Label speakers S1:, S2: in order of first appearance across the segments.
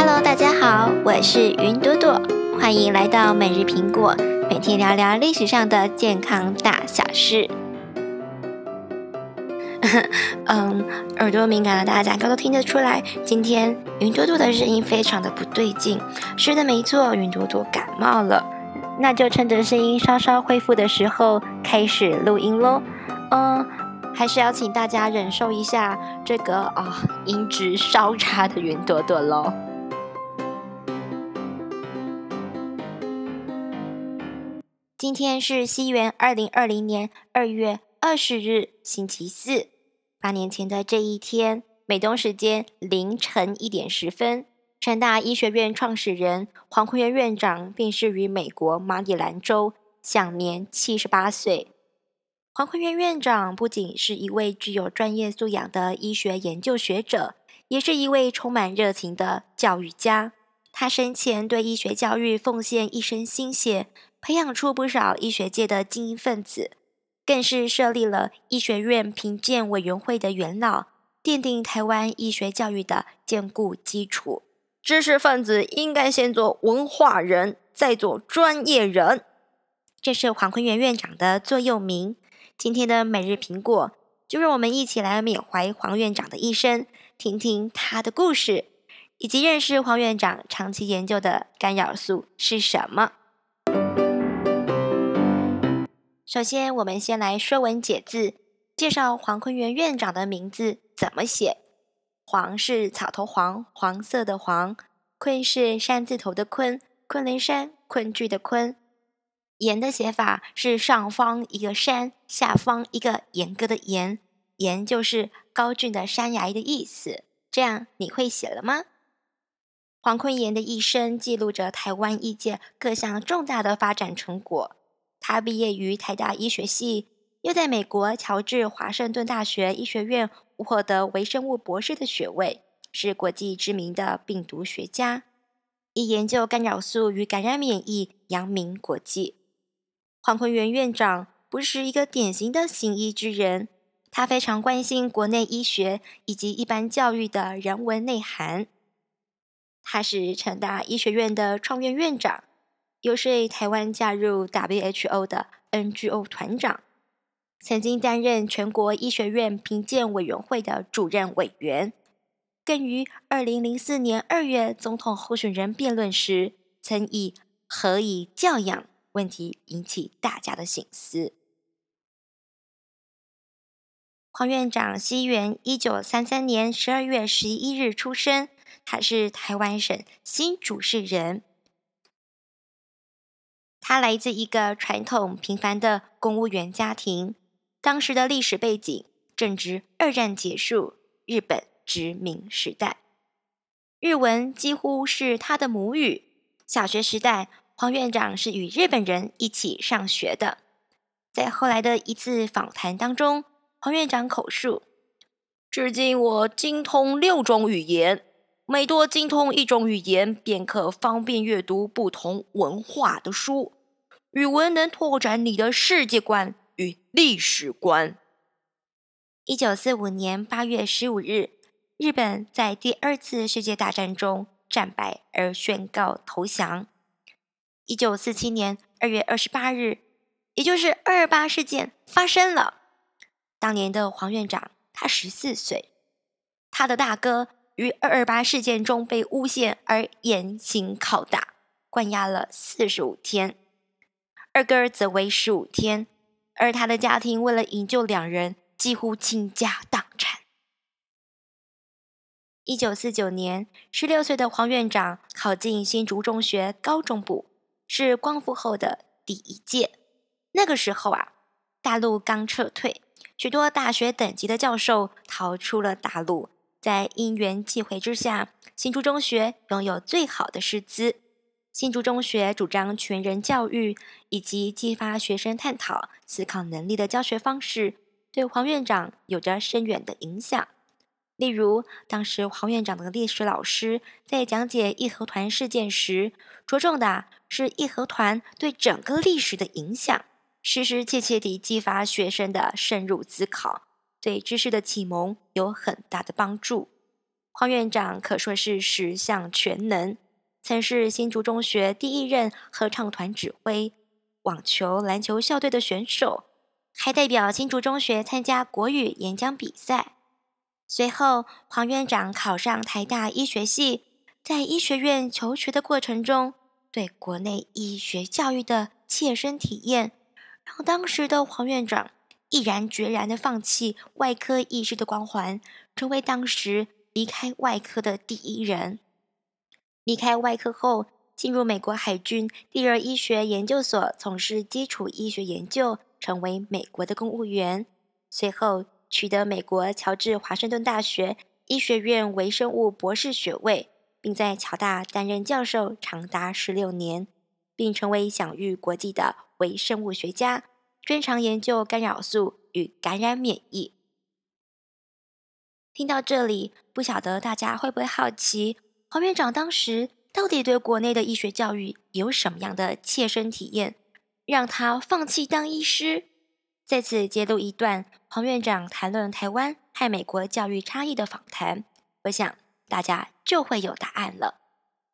S1: Hello，大家好，我是云朵朵，欢迎来到每日苹果，每天聊聊历史上的健康大小事。嗯，耳朵敏感的大家应该都听得出来，今天云朵朵的声音非常的不对劲。是的，没错，云朵朵感冒了，那就趁着声音稍稍恢复的时候开始录音喽。嗯，还是要请大家忍受一下这个啊音质稍差的云朵朵喽。今天是西元二零二零年二月二十日，星期四。八年前的这一天，美东时间凌晨一点十分，成大医学院创始人黄坤元院长病逝于美国马里兰州，享年七十八岁。黄坤元院长不仅是一位具有专业素养的医学研究学者，也是一位充满热情的教育家。他生前对医学教育奉献一生心血。培养出不少医学界的精英分子，更是设立了医学院评鉴委员会的元老，奠定台湾医学教育的坚固基础。知识分子应该先做文化人，再做专业人。这是黄坤元院长的座右铭。今天的每日苹果，就让我们一起来缅怀黄院长的一生，听听他的故事，以及认识黄院长长期研究的干扰素是什么。首先，我们先来说文解字，介绍黄坤元院长的名字怎么写。黄是草头黄，黄色的黄；坤是山字头的坤，昆仑山，昆剧的昆。严的写法是上方一个山，下方一个严格的严，严就是高峻的山崖的意思。这样你会写了吗？黄坤炎的一生记录着台湾医界各项重大的发展成果。他毕业于台大医学系，又在美国乔治华盛顿大学医学院获得微生物博士的学位，是国际知名的病毒学家，以研究干扰素与感染免疫扬名国际。黄坤元院长不是一个典型的行医之人，他非常关心国内医学以及一般教育的人文内涵。他是成大医学院的创院院长。又是台湾加入 WHO 的 NGO 团长，曾经担任全国医学院评鉴委员会的主任委员，更于二零零四年二月总统候选人辩论时，曾以“何以教养”问题引起大家的醒思。黄院长西元一九三三年十二月十一日出生，他是台湾省新竹市人。他来自一个传统平凡的公务员家庭。当时的历史背景正值二战结束，日本殖民时代，日文几乎是他的母语。小学时代，黄院长是与日本人一起上学的。在后来的一次访谈当中，黄院长口述：“至今我精通六种语言，每多精通一种语言，便可方便阅读不同文化的书。”语文能拓展你的世界观与历史观。一九四五年八月十五日，日本在第二次世界大战中战败而宣告投降。一九四七年二月二十八日，也就是二二八事件发生了。当年的黄院长他十四岁，他的大哥于二二八事件中被诬陷而严刑拷打，关押了四十五天。二哥则为十五天，而他的家庭为了营救两人，几乎倾家荡产。一九四九年，十六岁的黄院长考进新竹中学高中部，是光复后的第一届。那个时候啊，大陆刚撤退，许多大学等级的教授逃出了大陆，在因缘际会之下，新竹中学拥有最好的师资。新竹中学主张全人教育，以及激发学生探讨思考能力的教学方式，对黄院长有着深远的影响。例如，当时黄院长的历史老师在讲解义和团事件时，着重的是义和团对整个历史的影响，实实切切地激发学生的深入思考，对知识的启蒙有很大的帮助。黄院长可说是十项全能，曾是新竹中学第一任合唱团指挥、网球、篮球校队的选手，还代表新竹中学参加国语演讲比赛。随后，黄院长考上台大医学系，在医学院求学的过程中，对国内医学教育的切身体验，让当时的黄院长毅然决然的放弃外科医师的光环，成为当时。离开外科的第一人。离开外科后，进入美国海军第二医学研究所从事基础医学研究，成为美国的公务员。随后取得美国乔治华盛顿大学医学院微生物博士学位，并在乔大担任教授长达十六年，并成为享誉国际的微生物学家，专长研究干扰素与感染免疫。听到这里，不晓得大家会不会好奇，黄院长当时到底对国内的医学教育有什么样的切身体验，让他放弃当医师？在此揭露一段黄院长谈论台湾和美国教育差异的访谈，我想大家就会有答案了。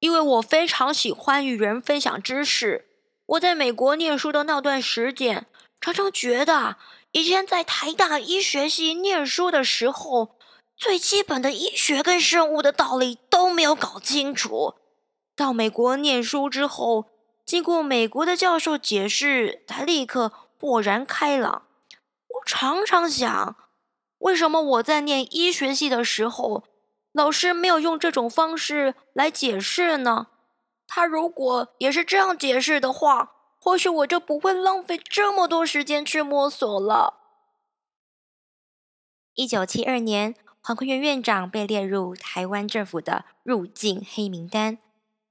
S1: 因为我非常喜欢与人分享知识，我在美国念书的那段时间，常常觉得以前在台大医学系念书的时候。最基本的医学跟生物的道理都没有搞清楚。到美国念书之后，经过美国的教授解释，才立刻豁然开朗。我常常想，为什么我在念医学系的时候，老师没有用这种方式来解释呢？他如果也是这样解释的话，或许我就不会浪费这么多时间去摸索了。一九七二年。黄坤元院长被列入台湾政府的入境黑名单，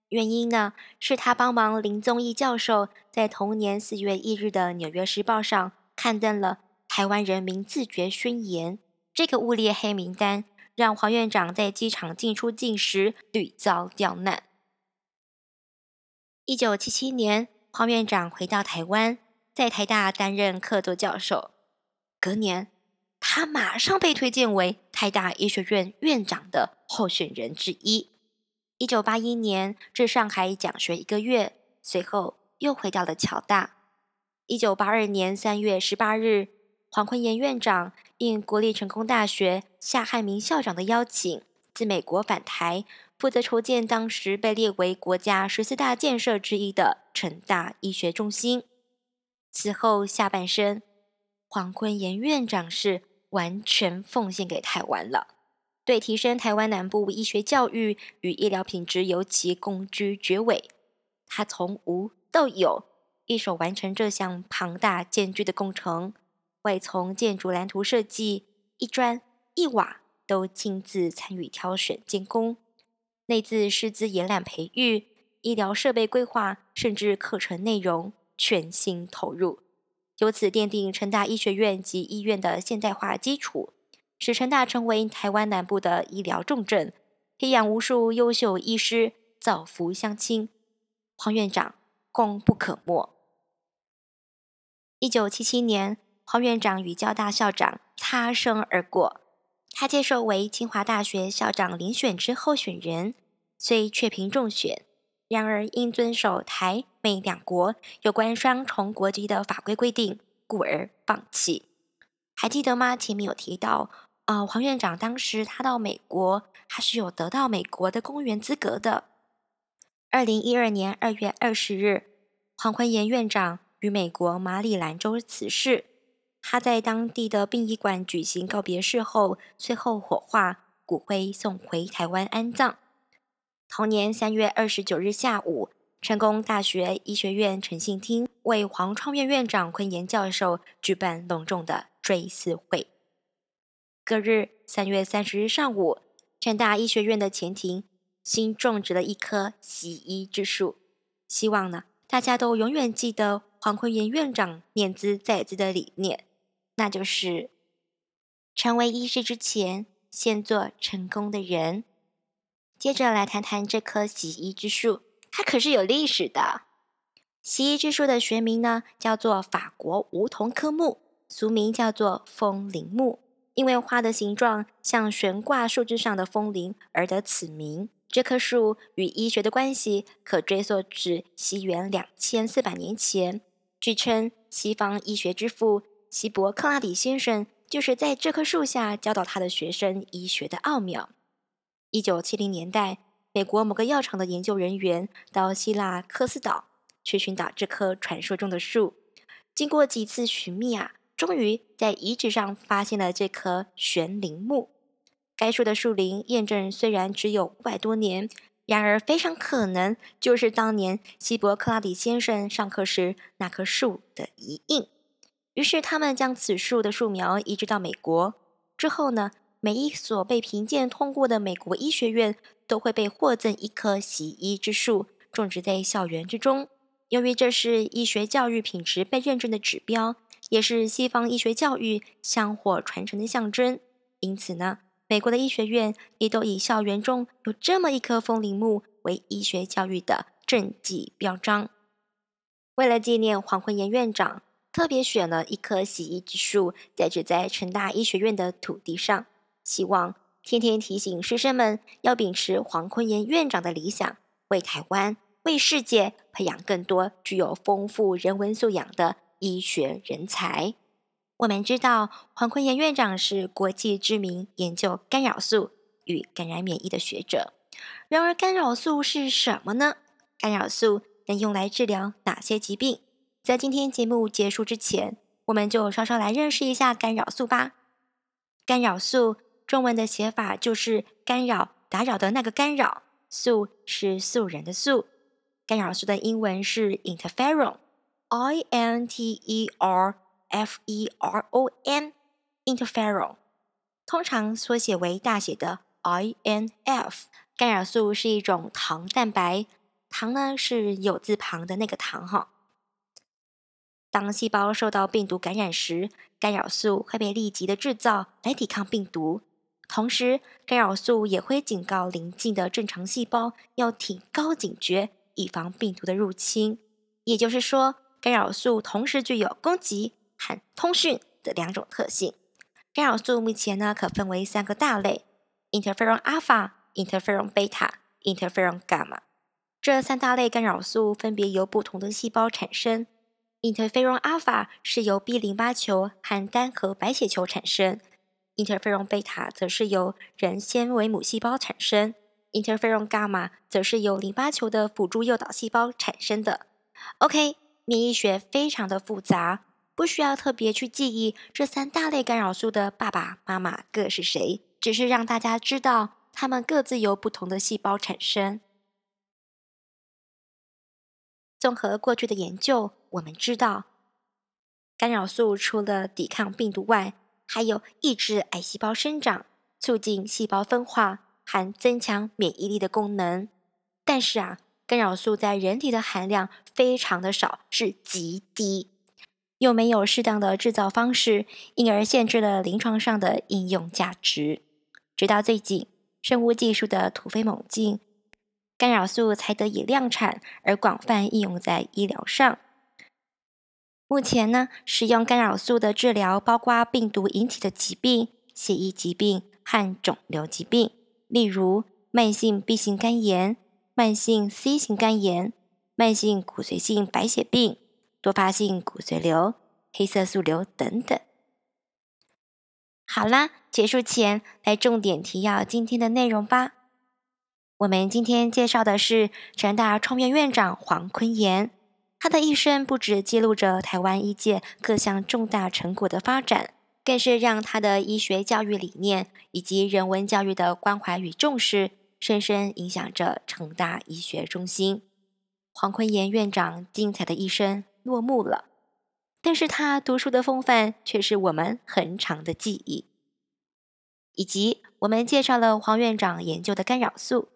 S1: 原因呢是他帮忙林宗义教授在同年四月一日的《纽约时报》上刊登了《台湾人民自觉宣言》。这个误列黑名单，让黄院长在机场进出境时屡遭刁难。一九七七年，黄院长回到台湾，在台大担任客座教授。隔年。他马上被推荐为台大医学院院长的候选人之一。一九八一年至上海讲学一个月，随后又回到了侨大。一九八二年三月十八日，黄坤炎院长应国立成功大学夏汉明校长的邀请，自美国返台，负责筹建当时被列为国家十四大建设之一的成大医学中心。此后下半生，黄坤炎院长是。完全奉献给台湾了，对提升台湾南部医学教育与医疗品质尤其功居绝伟。他从无到有，一手完成这项庞大艰巨的工程，外从建筑蓝图设计，一砖一瓦都亲自参与挑选监工，内自师资延揽培育，医疗设备规划，甚至课程内容全心投入。由此奠定成大医学院及医院的现代化基础，使成大成为台湾南部的医疗重镇，培养无数优秀医师，造福乡亲。黄院长功不可没。一九七七年，黄院长与交大校长擦身而过，他接受为清华大学校长遴选之候选人，虽却凭中选。然而，因遵守台美两国有关双重国籍的法规规定，故而放弃。还记得吗？前面有提到，呃，黄院长当时他到美国，他是有得到美国的公务员资格的。二零一二年二月二十日，黄坤炎院长于美国马里兰州辞世。他在当地的殡仪馆举行告别式后，最后火化，骨灰送回台湾安葬。同年三月二十九日下午，成功大学医学院诚信厅为黄创院院长昆岩教授举办隆重的追思会。隔日三月三十日上午，成大医学院的前庭新种植了一棵洗衣之树，希望呢大家都永远记得黄坤岩院长念兹在兹的理念，那就是成为医师之前，先做成功的人。接着来谈谈这棵洗衣之树，它可是有历史的。洗衣之树的学名呢，叫做法国梧桐科木，俗名叫做风铃木。因为花的形状像悬挂树枝上的风铃而得此名。这棵树与医学的关系可追溯至西元两千四百年前。据称，西方医学之父希伯克拉底先生就是在这棵树下教导他的学生医学的奥妙。一九七零年代，美国某个药厂的研究人员到希腊科斯岛去寻找这棵传说中的树。经过几次寻觅啊，终于在遗址上发现了这棵悬铃木。该树的树龄验证虽然只有五百多年，然而非常可能就是当年希伯克拉底先生上课时那棵树的遗印。于是他们将此树的树苗移植到美国。之后呢，每一所被评鉴通过的美国医学院都会被获赠一棵洗医之树，种植在校园之中。由于这是医学教育品质被认证的指标，也是西方医学教育香火传承的象征，因此呢。美国的医学院也都以校园中有这么一棵风铃木为医学教育的政绩标章。为了纪念黄坤炎院长，特别选了一棵洗衣之树，栽植在成大医学院的土地上，希望天天提醒师生们要秉持黄坤炎院长的理想，为台湾、为世界培养更多具有丰富人文素养的医学人才。我们知道黄坤炎院长是国际知名研究干扰素与感染免疫的学者。然而，干扰素是什么呢？干扰素能用来治疗哪些疾病？在今天节目结束之前，我们就稍稍来认识一下干扰素吧。干扰素中文的写法就是干扰、打扰的那个干扰，素是素人的素。干扰素的英文是 interferon，I N T E R。Feron，interferon，通常缩写为大写的 INF。干扰素是一种糖蛋白，糖呢是有字旁的那个糖哈。当细胞受到病毒感染时，干扰素会被立即的制造来抵抗病毒。同时，干扰素也会警告邻近的正常细胞要提高警觉，以防病毒的入侵。也就是说，干扰素同时具有攻击。和通讯的两种特性。干扰素目前呢可分为三个大类：interferon alpha、interferon beta、interferon gamma。这三大类干扰素分别由不同的细胞产生。interferon alpha 是由 B 淋巴球和单核白血球产生；interferon beta 则是由人纤维母细胞产生；interferon gamma 则是由淋巴球的辅助诱导细胞产生的。OK，免疫学非常的复杂。不需要特别去记忆这三大类干扰素的爸爸妈妈各是谁，只是让大家知道它们各自由不同的细胞产生。综合过去的研究，我们知道，干扰素除了抵抗病毒外，还有抑制癌细胞生长、促进细胞分化和增强免疫力的功能。但是啊，干扰素在人体的含量非常的少，是极低。又没有适当的制造方式，因而限制了临床上的应用价值。直到最近，生物技术的突飞猛进，干扰素才得以量产，而广泛应用在医疗上。目前呢，使用干扰素的治疗包括病毒引起的疾病、血液疾病和肿瘤疾病，例如慢性 B 型肝炎、慢性 C 型肝炎、慢性骨髓性白血病。多发性骨髓瘤、黑色素瘤等等。好啦，结束前来重点提要今天的内容吧。我们今天介绍的是成大创院院长黄坤炎，他的一生不止记录着台湾医界各项重大成果的发展，更是让他的医学教育理念以及人文教育的关怀与重视，深深影响着成大医学中心。黄坤炎院长精彩的一生。落幕了，但是他读书的风范却是我们很长的记忆。以及我们介绍了黄院长研究的干扰素，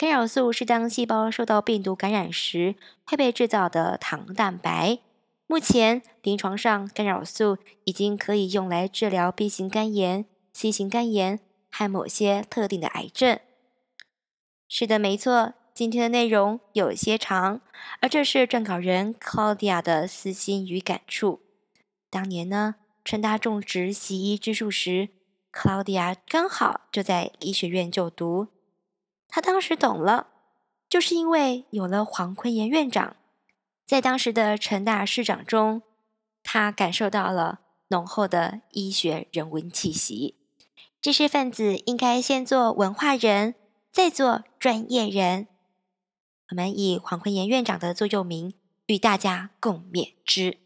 S1: 干扰素是当细胞受到病毒感染时会被制造的糖蛋白。目前临床上，干扰素已经可以用来治疗 B 型肝炎、C 型肝炎和某些特定的癌症。是的，没错。今天的内容有些长，而这是撰稿人 Claudia 的私心与感触。当年呢，趁他种植洗衣之树时，，Claudia 刚好就在医学院就读。他当时懂了，就是因为有了黄坤炎院长，在当时的成大市长中，他感受到了浓厚的医学人文气息。知识分子应该先做文化人，再做专业人。我们以黄坤炎院长的座右铭与大家共勉之。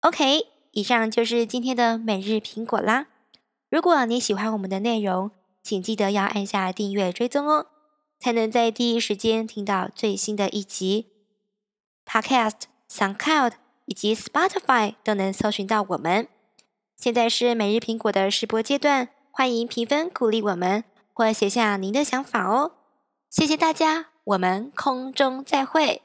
S1: OK，以上就是今天的每日苹果啦。如果你喜欢我们的内容，请记得要按下订阅追踪哦，才能在第一时间听到最新的一集。Podcast、SoundCloud 以及 Spotify 都能搜寻到我们。现在是每日苹果的试播阶段，欢迎评分鼓励我们，或写下您的想法哦。谢谢大家，我们空中再会。